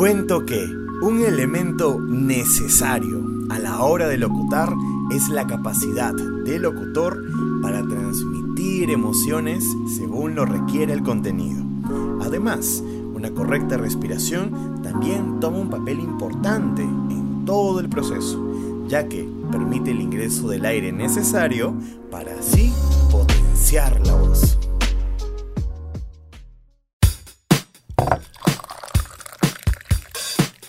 cuento que un elemento necesario a la hora de locutar es la capacidad del locutor para transmitir emociones según lo requiere el contenido. Además, una correcta respiración también toma un papel importante en todo el proceso, ya que permite el ingreso del aire necesario para así potenciar la voz.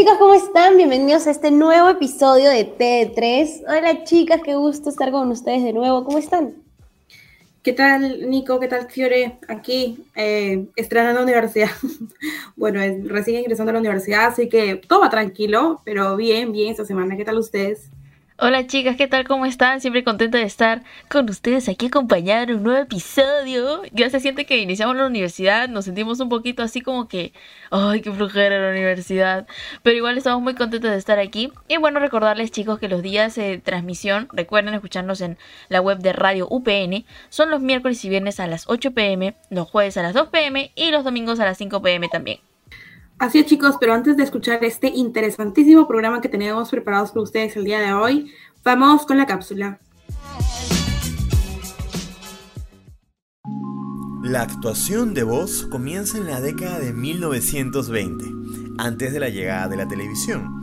Chicos, ¿cómo están? Bienvenidos a este nuevo episodio de T3. Hola chicas, qué gusto estar con ustedes de nuevo. ¿Cómo están? ¿Qué tal, Nico? ¿Qué tal, Fiore? Aquí, eh, estrenando la universidad. bueno, recién ingresando a la universidad, así que todo va tranquilo, pero bien, bien esta semana. ¿Qué tal ustedes? Hola chicas, ¿qué tal? ¿Cómo están? Siempre contenta de estar con ustedes aquí acompañada en un nuevo episodio. Ya se siente que iniciamos la universidad, nos sentimos un poquito así como que, ay, qué flujera la universidad. Pero igual estamos muy contentos de estar aquí. Y bueno, recordarles chicos que los días de transmisión, recuerden escucharnos en la web de Radio UPN, son los miércoles y viernes a las 8 pm, los jueves a las 2 pm y los domingos a las 5 pm también. Así es chicos, pero antes de escuchar este interesantísimo programa que tenemos preparados para ustedes el día de hoy, vamos con la cápsula. La actuación de voz comienza en la década de 1920, antes de la llegada de la televisión.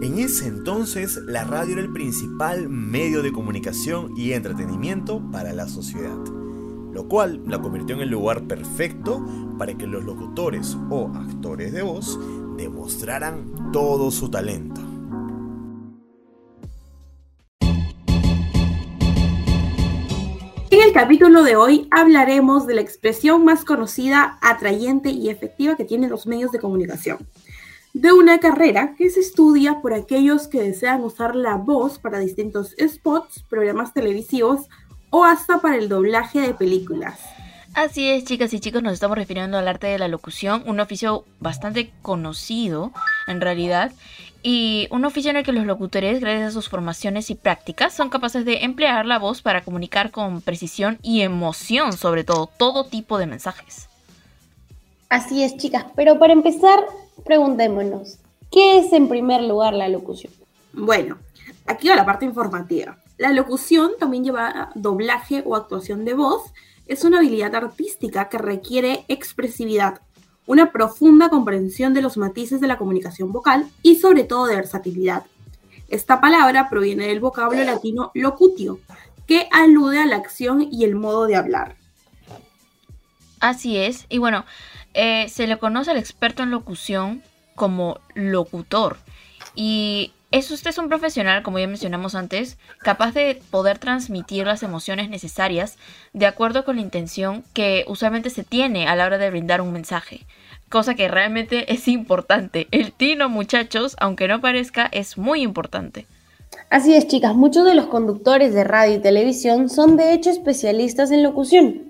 En ese entonces, la radio era el principal medio de comunicación y entretenimiento para la sociedad lo cual la convirtió en el lugar perfecto para que los locutores o actores de voz demostraran todo su talento. En el capítulo de hoy hablaremos de la expresión más conocida, atrayente y efectiva que tienen los medios de comunicación. De una carrera que se estudia por aquellos que desean usar la voz para distintos spots, programas televisivos o hasta para el doblaje de películas. Así es, chicas y chicos, nos estamos refiriendo al arte de la locución, un oficio bastante conocido en realidad, y un oficio en el que los locutores, gracias a sus formaciones y prácticas, son capaces de emplear la voz para comunicar con precisión y emoción, sobre todo, todo tipo de mensajes. Así es, chicas, pero para empezar, preguntémonos, ¿qué es en primer lugar la locución? Bueno, aquí va la parte informativa. La locución también lleva doblaje o actuación de voz. Es una habilidad artística que requiere expresividad, una profunda comprensión de los matices de la comunicación vocal y sobre todo de versatilidad. Esta palabra proviene del vocablo latino locutio, que alude a la acción y el modo de hablar. Así es, y bueno, eh, se le conoce al experto en locución como locutor. Y es usted un profesional, como ya mencionamos antes, capaz de poder transmitir las emociones necesarias de acuerdo con la intención que usualmente se tiene a la hora de brindar un mensaje. Cosa que realmente es importante. El tino, muchachos, aunque no parezca, es muy importante. Así es, chicas, muchos de los conductores de radio y televisión son de hecho especialistas en locución.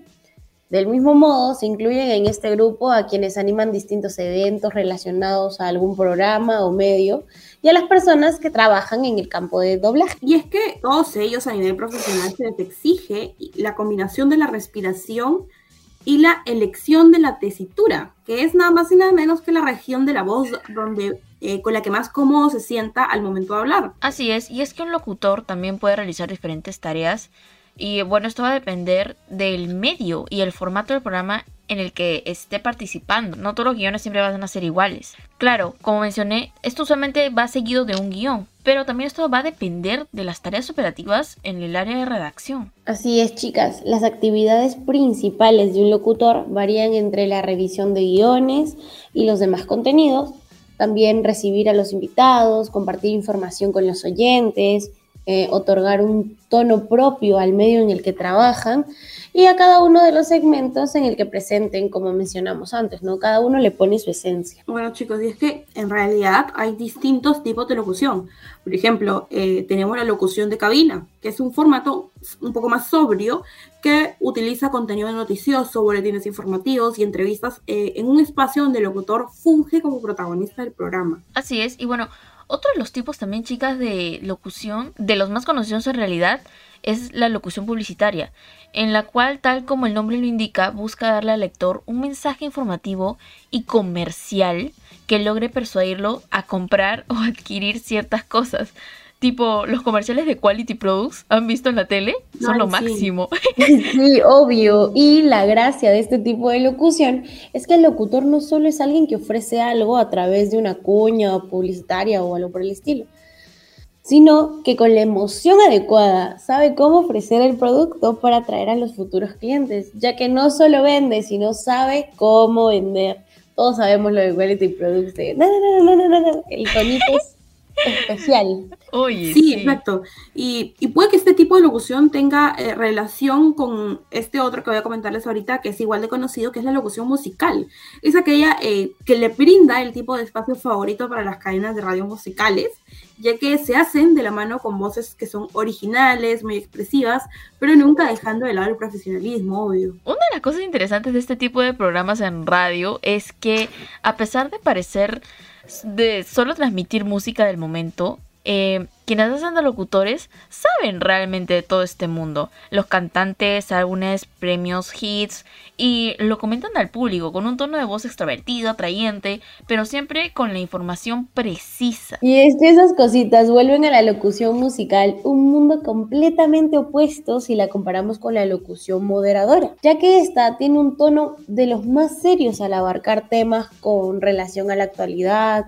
Del mismo modo, se incluyen en este grupo a quienes animan distintos eventos relacionados a algún programa o medio y a las personas que trabajan en el campo de doblaje. Y es que todos ellos a nivel profesional se les exige la combinación de la respiración y la elección de la tesitura, que es nada más y nada menos que la región de la voz donde eh, con la que más cómodo se sienta al momento de hablar. Así es, y es que un locutor también puede realizar diferentes tareas y bueno, esto va a depender del medio y el formato del programa en el que esté participando. No todos los guiones siempre van a ser iguales. Claro, como mencioné, esto usualmente va seguido de un guion, pero también esto va a depender de las tareas operativas en el área de redacción. Así es, chicas. Las actividades principales de un locutor varían entre la revisión de guiones y los demás contenidos, también recibir a los invitados, compartir información con los oyentes, eh, otorgar un tono propio al medio en el que trabajan y a cada uno de los segmentos en el que presenten, como mencionamos antes, ¿no? Cada uno le pone su esencia. Bueno, chicos, y es que en realidad hay distintos tipos de locución. Por ejemplo, eh, tenemos la locución de cabina, que es un formato un poco más sobrio que utiliza contenido noticioso, boletines informativos y entrevistas eh, en un espacio donde el locutor funge como protagonista del programa. Así es, y bueno, otro de los tipos también, chicas, de locución, de los más conocidos en realidad, es la locución publicitaria, en la cual, tal como el nombre lo indica, busca darle al lector un mensaje informativo y comercial que logre persuadirlo a comprar o adquirir ciertas cosas. Tipo, los comerciales de Quality Products, ¿han visto en la tele? Son Ay, lo sí. máximo. Sí, obvio. Y la gracia de este tipo de locución es que el locutor no solo es alguien que ofrece algo a través de una cuña publicitaria o algo por el estilo, sino que con la emoción adecuada sabe cómo ofrecer el producto para atraer a los futuros clientes, ya que no solo vende, sino sabe cómo vender. Todos sabemos lo de Quality Products. de, "Na, na, na, na, na, na". El tonito es especial. Oye, Sí, exacto. Y, y puede que este tipo de locución tenga eh, relación con este otro que voy a comentarles ahorita, que es igual de conocido, que es la locución musical. Es aquella eh, que le brinda el tipo de espacio favorito para las cadenas de radio musicales, ya que se hacen de la mano con voces que son originales, muy expresivas, pero nunca dejando de lado el profesionalismo, obvio. Una de las cosas interesantes de este tipo de programas en radio es que, a pesar de parecer de solo transmitir música del momento, eh, quienes hacen de locutores saben realmente de todo este mundo. Los cantantes, álbumes, premios, hits, y lo comentan al público con un tono de voz extrovertido, atrayente, pero siempre con la información precisa. Y es que esas cositas vuelven a la locución musical un mundo completamente opuesto si la comparamos con la locución moderadora, ya que esta tiene un tono de los más serios al abarcar temas con relación a la actualidad,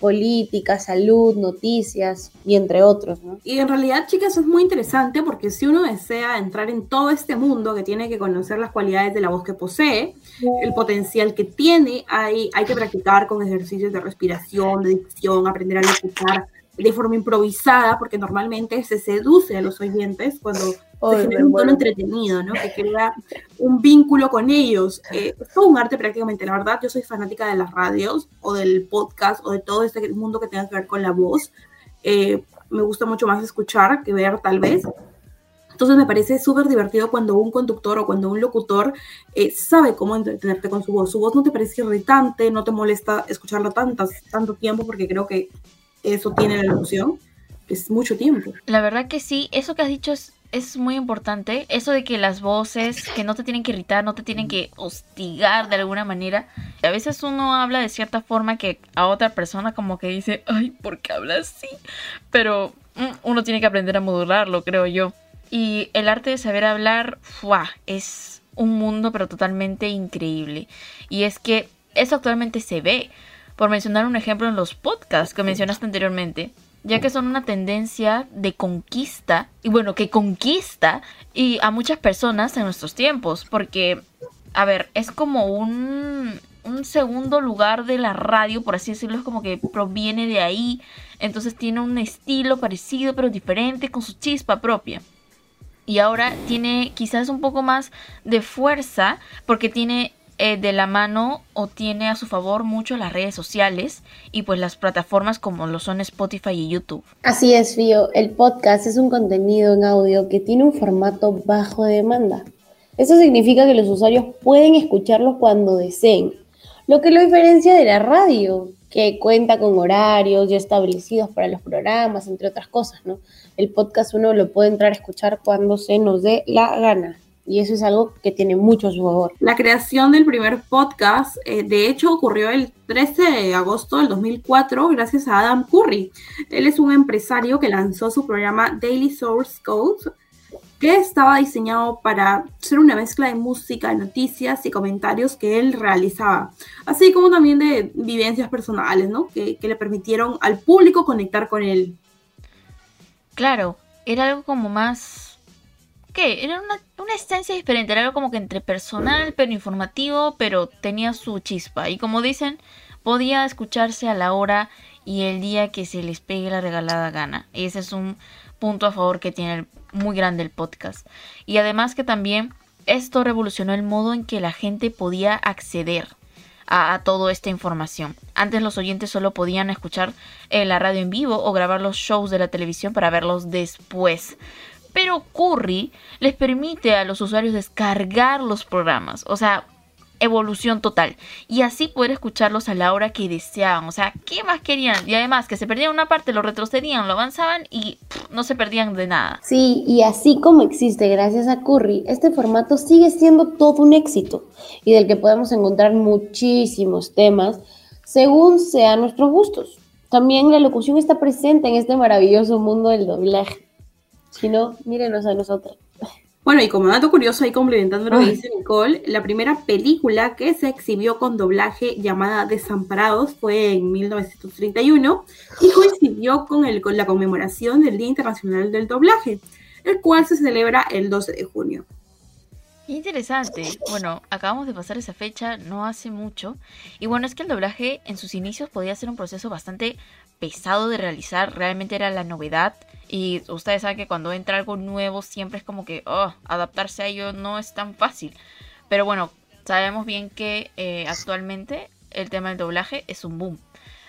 política, salud, noticias y entre otros. Y en realidad, chicas, es muy interesante porque si uno desea entrar en todo este mundo que tiene que conocer las cualidades de la voz que posee, el potencial que tiene, hay, hay que practicar con ejercicios de respiración, de dicción, aprender a locutar de forma improvisada, porque normalmente se seduce a los oyentes cuando Ay, se genera me un tono entretenido, ¿no? Que crea un vínculo con ellos. Eh, es todo un arte prácticamente, la verdad. Yo soy fanática de las radios o del podcast o de todo este mundo que tenga que ver con la voz. Eh, me gusta mucho más escuchar que ver, tal vez. Entonces me parece súper divertido cuando un conductor o cuando un locutor eh, sabe cómo entretenerte con su voz. Su voz no te parece irritante, no te molesta escucharla tantas, tanto tiempo, porque creo que eso tiene la locución, es mucho tiempo. La verdad que sí, eso que has dicho es, es muy importante. Eso de que las voces que no te tienen que irritar, no te tienen que hostigar de alguna manera. A veces uno habla de cierta forma que a otra persona como que dice, ay, ¿por qué hablas así? Pero mm, uno tiene que aprender a modularlo, creo yo. Y el arte de saber hablar, ¡fua! es un mundo pero totalmente increíble. Y es que eso actualmente se ve, por mencionar un ejemplo en los podcasts que mencionaste anteriormente, ya que son una tendencia de conquista, y bueno, que conquista y a muchas personas en nuestros tiempos, porque, a ver, es como un, un segundo lugar de la radio, por así decirlo, es como que proviene de ahí, entonces tiene un estilo parecido pero diferente, con su chispa propia. Y ahora tiene quizás un poco más de fuerza porque tiene eh, de la mano o tiene a su favor mucho las redes sociales y pues las plataformas como lo son Spotify y YouTube. Así es, Fío. El podcast es un contenido en audio que tiene un formato bajo demanda. Eso significa que los usuarios pueden escucharlo cuando deseen, lo que lo diferencia de la radio, que cuenta con horarios ya establecidos para los programas, entre otras cosas, ¿no? El podcast uno lo puede entrar a escuchar cuando se nos dé la gana. Y eso es algo que tiene mucho a su favor. La creación del primer podcast, eh, de hecho, ocurrió el 13 de agosto del 2004 gracias a Adam Curry. Él es un empresario que lanzó su programa Daily Source Code, que estaba diseñado para ser una mezcla de música, noticias y comentarios que él realizaba, así como también de vivencias personales, ¿no? Que, que le permitieron al público conectar con él. Claro, era algo como más... ¿Qué? Era una, una esencia diferente, era algo como que entre personal pero informativo, pero tenía su chispa. Y como dicen, podía escucharse a la hora y el día que se les pegue la regalada gana. Ese es un punto a favor que tiene muy grande el podcast. Y además que también esto revolucionó el modo en que la gente podía acceder a, toda esta información. Antes los oyentes solo podían escuchar eh, la radio en vivo o grabar los shows de la televisión para verlos después. Pero Curry les permite a los usuarios descargar los programas. O sea, evolución total. Y así poder escucharlos a la hora que deseaban. O sea, ¿qué más querían? Y además que se perdían una parte, lo retrocedían, lo avanzaban y no se perdían de nada. Sí, y así como existe gracias a Curry, este formato sigue siendo todo un éxito y del que podemos encontrar muchísimos temas según sean nuestros gustos. También la locución está presente en este maravilloso mundo del doblaje. Si no, mírenos a nosotros. Bueno, y como dato curioso, ahí complementando lo que dice Nicole, la primera película que se exhibió con doblaje llamada Desamparados fue en 1931 y coincidió con, el, con la conmemoración del Día Internacional del Doblaje, el cual se celebra el 12 de junio. Interesante. Bueno, acabamos de pasar esa fecha no hace mucho. Y bueno, es que el doblaje en sus inicios podía ser un proceso bastante pesado de realizar. Realmente era la novedad. Y ustedes saben que cuando entra algo nuevo siempre es como que oh, adaptarse a ello no es tan fácil. Pero bueno, sabemos bien que eh, actualmente el tema del doblaje es un boom.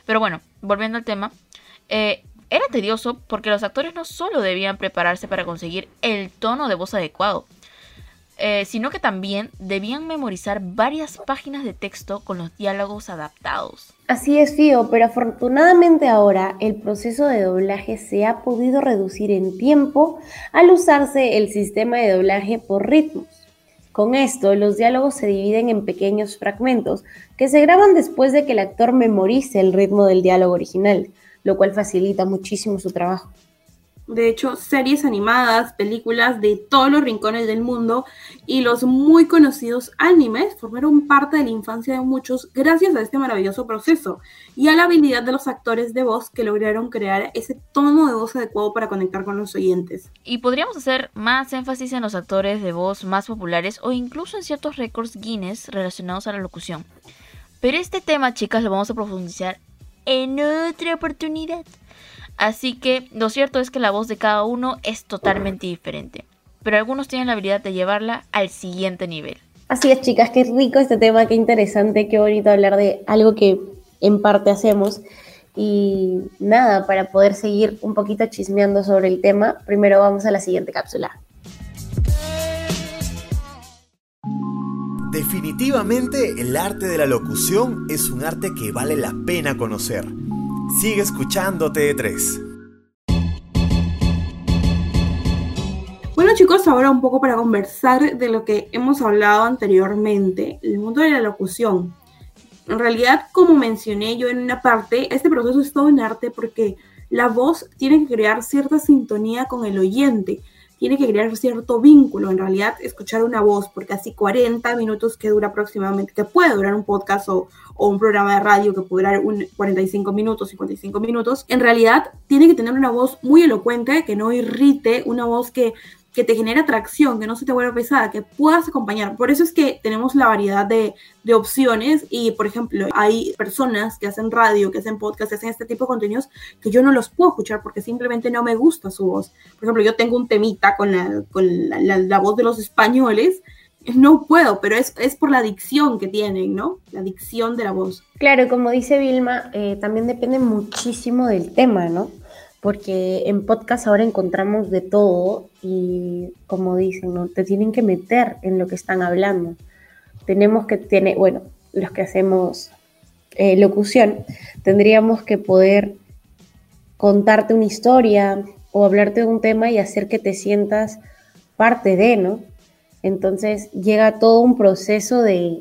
Pero bueno, volviendo al tema. Eh, era tedioso porque los actores no solo debían prepararse para conseguir el tono de voz adecuado, eh, sino que también debían memorizar varias páginas de texto con los diálogos adaptados. Así es, Fío, pero afortunadamente ahora el proceso de doblaje se ha podido reducir en tiempo al usarse el sistema de doblaje por ritmos. Con esto, los diálogos se dividen en pequeños fragmentos que se graban después de que el actor memorice el ritmo del diálogo original, lo cual facilita muchísimo su trabajo de hecho, series animadas, películas de todos los rincones del mundo y los muy conocidos animes formaron parte de la infancia de muchos gracias a este maravilloso proceso y a la habilidad de los actores de voz que lograron crear ese tono de voz adecuado para conectar con los oyentes. Y podríamos hacer más énfasis en los actores de voz más populares o incluso en ciertos récords Guinness relacionados a la locución. Pero este tema, chicas, lo vamos a profundizar en otra oportunidad. Así que lo cierto es que la voz de cada uno es totalmente diferente, pero algunos tienen la habilidad de llevarla al siguiente nivel. Así es, chicas, qué rico este tema, qué interesante, qué bonito hablar de algo que en parte hacemos. Y nada, para poder seguir un poquito chismeando sobre el tema, primero vamos a la siguiente cápsula. Definitivamente el arte de la locución es un arte que vale la pena conocer. Sigue escuchando TD3. Bueno chicos, ahora un poco para conversar de lo que hemos hablado anteriormente, el mundo de la locución. En realidad, como mencioné yo en una parte, este proceso es todo un arte porque la voz tiene que crear cierta sintonía con el oyente tiene que crear cierto vínculo, en realidad, escuchar una voz, porque casi 40 minutos que dura aproximadamente, que puede durar un podcast o, un programa de radio que puede durar un 45 minutos, 55 minutos, en realidad tiene que tener una voz muy elocuente, que no irrite, una voz que que te genere atracción, que no se te vuelva pesada, que puedas acompañar. Por eso es que tenemos la variedad de, de, opciones y, por ejemplo, hay personas que hacen radio, que hacen podcast, que hacen este tipo de contenidos que yo no los puedo escuchar porque simplemente no me gusta su voz. Por ejemplo, yo tengo un temita con la, con la, voz de los españoles. No puedo, pero es, es, por la dicción que tienen, ¿no? La dicción de la voz. Claro, como dice Vilma, eh, también depende muchísimo del tema, ¿no? Porque en podcast ahora encontramos de todo y como dicen, ¿no? te tienen que meter en lo que están hablando. Tenemos que tener, bueno, los que hacemos eh, locución, tendríamos que poder contarte una historia o hablarte de un tema y hacer que te sientas parte de, ¿no? Entonces llega todo un proceso de,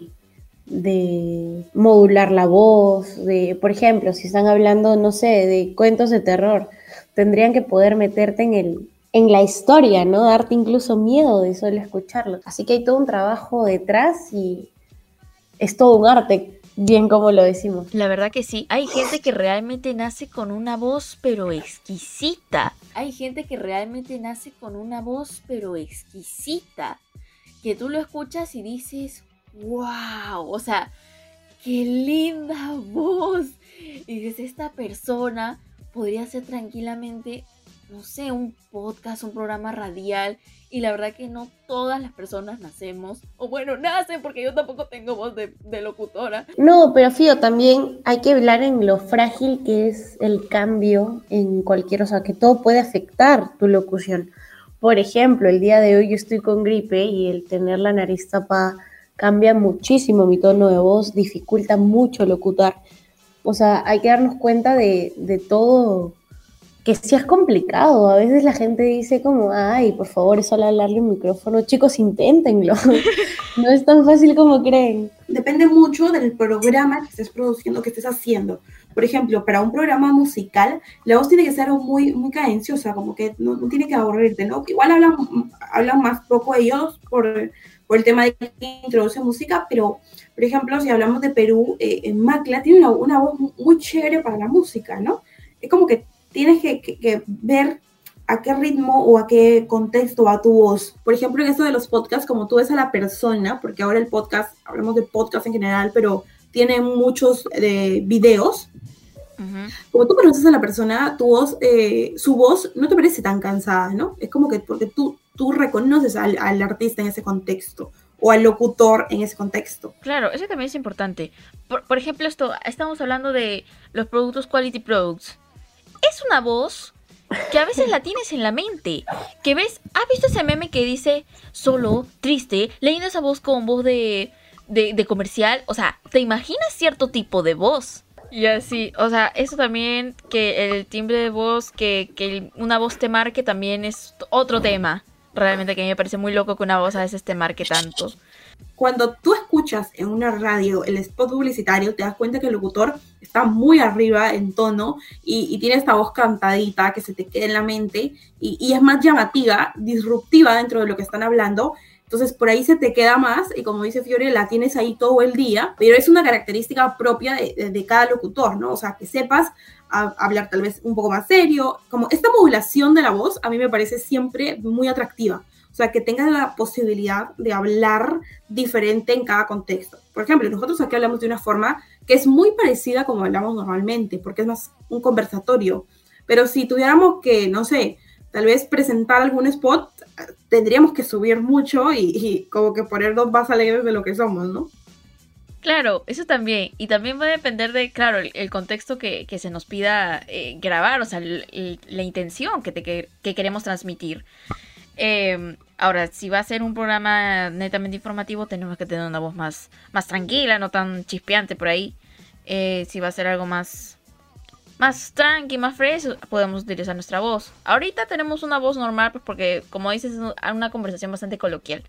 de modular la voz, de, por ejemplo, si están hablando, no sé, de cuentos de terror, tendrían que poder meterte en el en la historia, ¿no? Darte incluso miedo de solo escucharlo. Así que hay todo un trabajo detrás y es todo un arte, bien como lo decimos. La verdad que sí, hay gente que realmente nace con una voz pero exquisita. Hay gente que realmente nace con una voz pero exquisita. Que tú lo escuchas y dices, wow, o sea, qué linda voz y dices, esta persona podría ser tranquilamente, no sé, un podcast, un programa radial. Y la verdad que no todas las personas nacemos, o bueno, nacen porque yo tampoco tengo voz de, locutora. No, pero Fío, también hay que hablar en lo frágil que es el cambio en cualquier, o sea, que todo puede afectar tu locución. Por ejemplo, el día de hoy yo estoy con gripe y el tener la nariz tapada cambia muchísimo mi tono de voz, dificulta mucho locutar. O sea, hay que darnos cuenta de, de todo, que sí es complicado. A veces la gente dice como, ay, por favor, es solo hablarle un micrófono. Chicos, inténtenlo. no es tan fácil como creen. Depende mucho del programa que estés produciendo, que estés haciendo. Por ejemplo, para un programa musical, la voz tiene que ser muy, muy cadenciosa, como que no, no tiene que aburrirte, ¿no? Igual hablan, hablan más poco ellos por, por el tema de que introduce música, pero, por ejemplo, si hablamos de Perú, eh, en Macla tiene una, una, voz muy chévere para la música, ¿no? Es como que tienes que, que, que ver a qué ritmo o a qué contexto va tu voz. Por ejemplo, en esto de los podcasts, como tú ves a la persona, porque ahora el podcast, hablamos de podcast en general, pero tiene muchos eh, videos. Uh -huh. Como tú conoces a la persona, tu voz, eh, su voz no te parece tan cansada, ¿no? Es como que porque tú, tú reconoces al, al, artista en ese contexto o al locutor en ese contexto. Claro, eso también es importante. Por, por ejemplo, esto, estamos hablando de los productos Quality Products. Es una voz que a veces la tienes en la mente. Que ves, ¿has visto ese meme que dice solo, triste, leyendo esa voz con voz de, de, de comercial? O sea, ¿te imaginas cierto tipo de voz? Y así, o sea, eso también, que el timbre de voz, que, que una voz te marque también es otro tema. Realmente que a mí me parece muy loco que una voz a veces te marque tanto. Cuando tú escuchas en una radio el spot publicitario, te das cuenta que el locutor está muy arriba en tono y, y tiene esta voz cantadita que se te queda en la mente y, y es más llamativa, disruptiva dentro de lo que están hablando entonces por ahí se te queda más y como dice Fiore, la tienes ahí todo el día, pero es una característica propia de, de, cada locutor, ¿no? O sea, que sepas hablar tal vez un poco más serio, como esta modulación de la voz a mí me parece siempre muy atractiva. O sea, que tengas la posibilidad de hablar diferente en cada contexto. Por ejemplo, nosotros aquí hablamos de una forma que es muy parecida como hablamos normalmente, porque es más un conversatorio. Pero si tuviéramos que, no sé, tal vez presentar algún spot, tendríamos que subir mucho y, como que ponernos más alegres de lo que somos, ¿no? Claro, eso también. Y también va a depender de, claro, el, contexto que, que, se nos pida eh, grabar, o sea, la intención que, te, que, que queremos transmitir. Eh, ahora, si va a ser un programa netamente informativo, tenemos que tener una voz más, más tranquila, no tan chispeante por ahí. Eh, si va a ser algo más, más tranqui, más fresh, podemos utilizar nuestra voz. Ahorita tenemos una voz normal, pues porque, como dices, es una conversación bastante coloquial.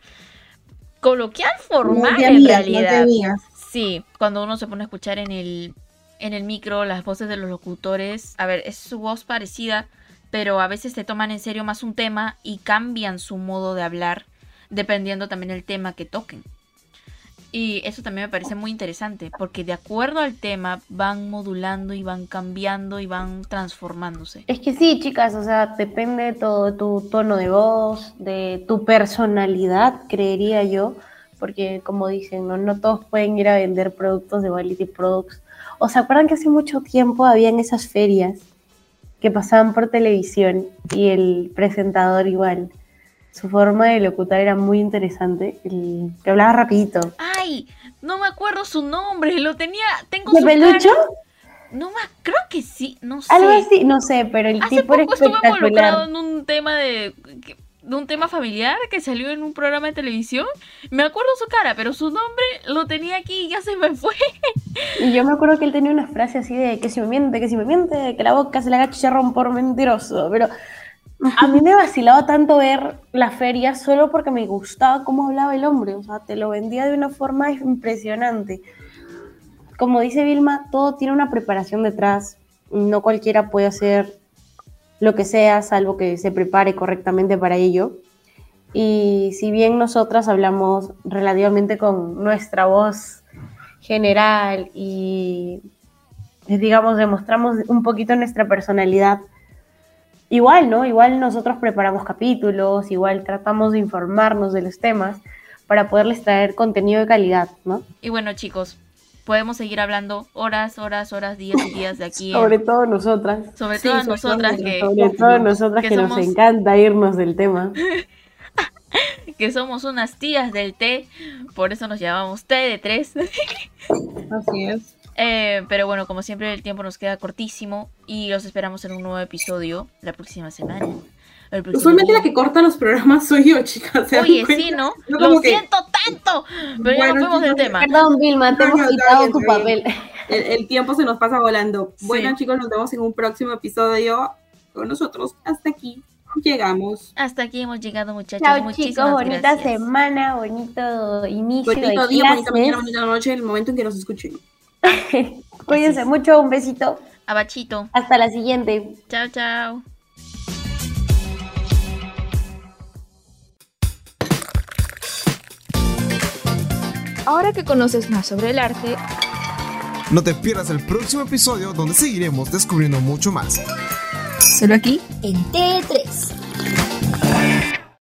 Coloquial formal, no en realidad. No sí, cuando uno se pone a escuchar en el, en el micro las voces de los locutores, a ver, es su voz parecida, pero a veces te toman en serio más un tema y cambian su modo de hablar, dependiendo también del tema que toquen. Y eso también me parece muy interesante, porque de acuerdo al tema van modulando y van cambiando y van transformándose. Es que sí, chicas, o sea, depende de todo, de tu tono de voz, de tu personalidad, creería yo, porque como dicen, no, no todos pueden ir a vender productos de Quality Products. ¿O se acuerdan que hace mucho tiempo habían esas ferias que pasaban por televisión y el presentador igual? su forma de locutar era muy interesante. El, que hablaba rapidito. ¡Ay! No me acuerdo su nombre. Lo tenía. Tengo ¿De pelucho? Cara. No me creo que sí, no sé. Algo así, no sé, pero el Hace tipo poco espectacular. involucrado en un tema de, de un tema familiar que salió en un programa de televisión. Me acuerdo su cara, pero su nombre lo tenía aquí y ya se me fue. Y yo me acuerdo que él tenía una frase así de que si me miente, que si me miente, que la boca se la haga chicharrón por mentiroso, pero a mí me vacilaba tanto ver la feria solo porque me gustaba cómo hablaba el hombre, o sea, te lo vendía de una forma impresionante. Como dice Vilma, todo tiene una preparación detrás, no cualquiera puede hacer lo que sea, salvo que se prepare correctamente para ello. Y si bien nosotras hablamos relativamente con nuestra voz general y, digamos, demostramos un poquito nuestra personalidad, igual, ¿no? Igual nosotros preparamos capítulos, igual tratamos de informarnos de los temas para poderles traer contenido de calidad, ¿no? Y bueno, chicos, podemos seguir hablando horas, horas, horas, días y días de aquí. en- Sobre todo nosotras. sobre Sí, todo sobre nosotras que, Sobre todo nosotras que que, nos encanta irnos del tema. que somos unas tías del té, por eso nos llamamos té de tres. Así es. Eh, pero bueno, como siempre el tiempo nos queda cortísimo y los esperamos en un nuevo episodio la próxima semana. Usualmente la que corta los programas soy yo, chicas. ¿se dan Oye, cuenta? sí, ¿no? Lo que- siento tanto, pero ya Bueno, nos fuimos del tema. Perdón, Vilma, te No, hemos no, quitado tu papel. El, el tiempo se nos pasa volando. Sí. Bueno, chicos, nos vemos en un próximo episodio con nosotros. Hasta aquí llegamos. Hasta aquí hemos llegado, muchachos. Chao Muchísimas chicos, bonita gracias. semana, bonito inicio Bonito de día, bonita mañana, clases. bonita noche, el momento en que nos escuchen. Cuídense mucho, un besito. Abachito. Hasta la siguiente. Chao, chao. Ahora que conoces más sobre el arte, No te pierdas el próximo episodio donde seguiremos descubriendo mucho más. Solo aquí En T3.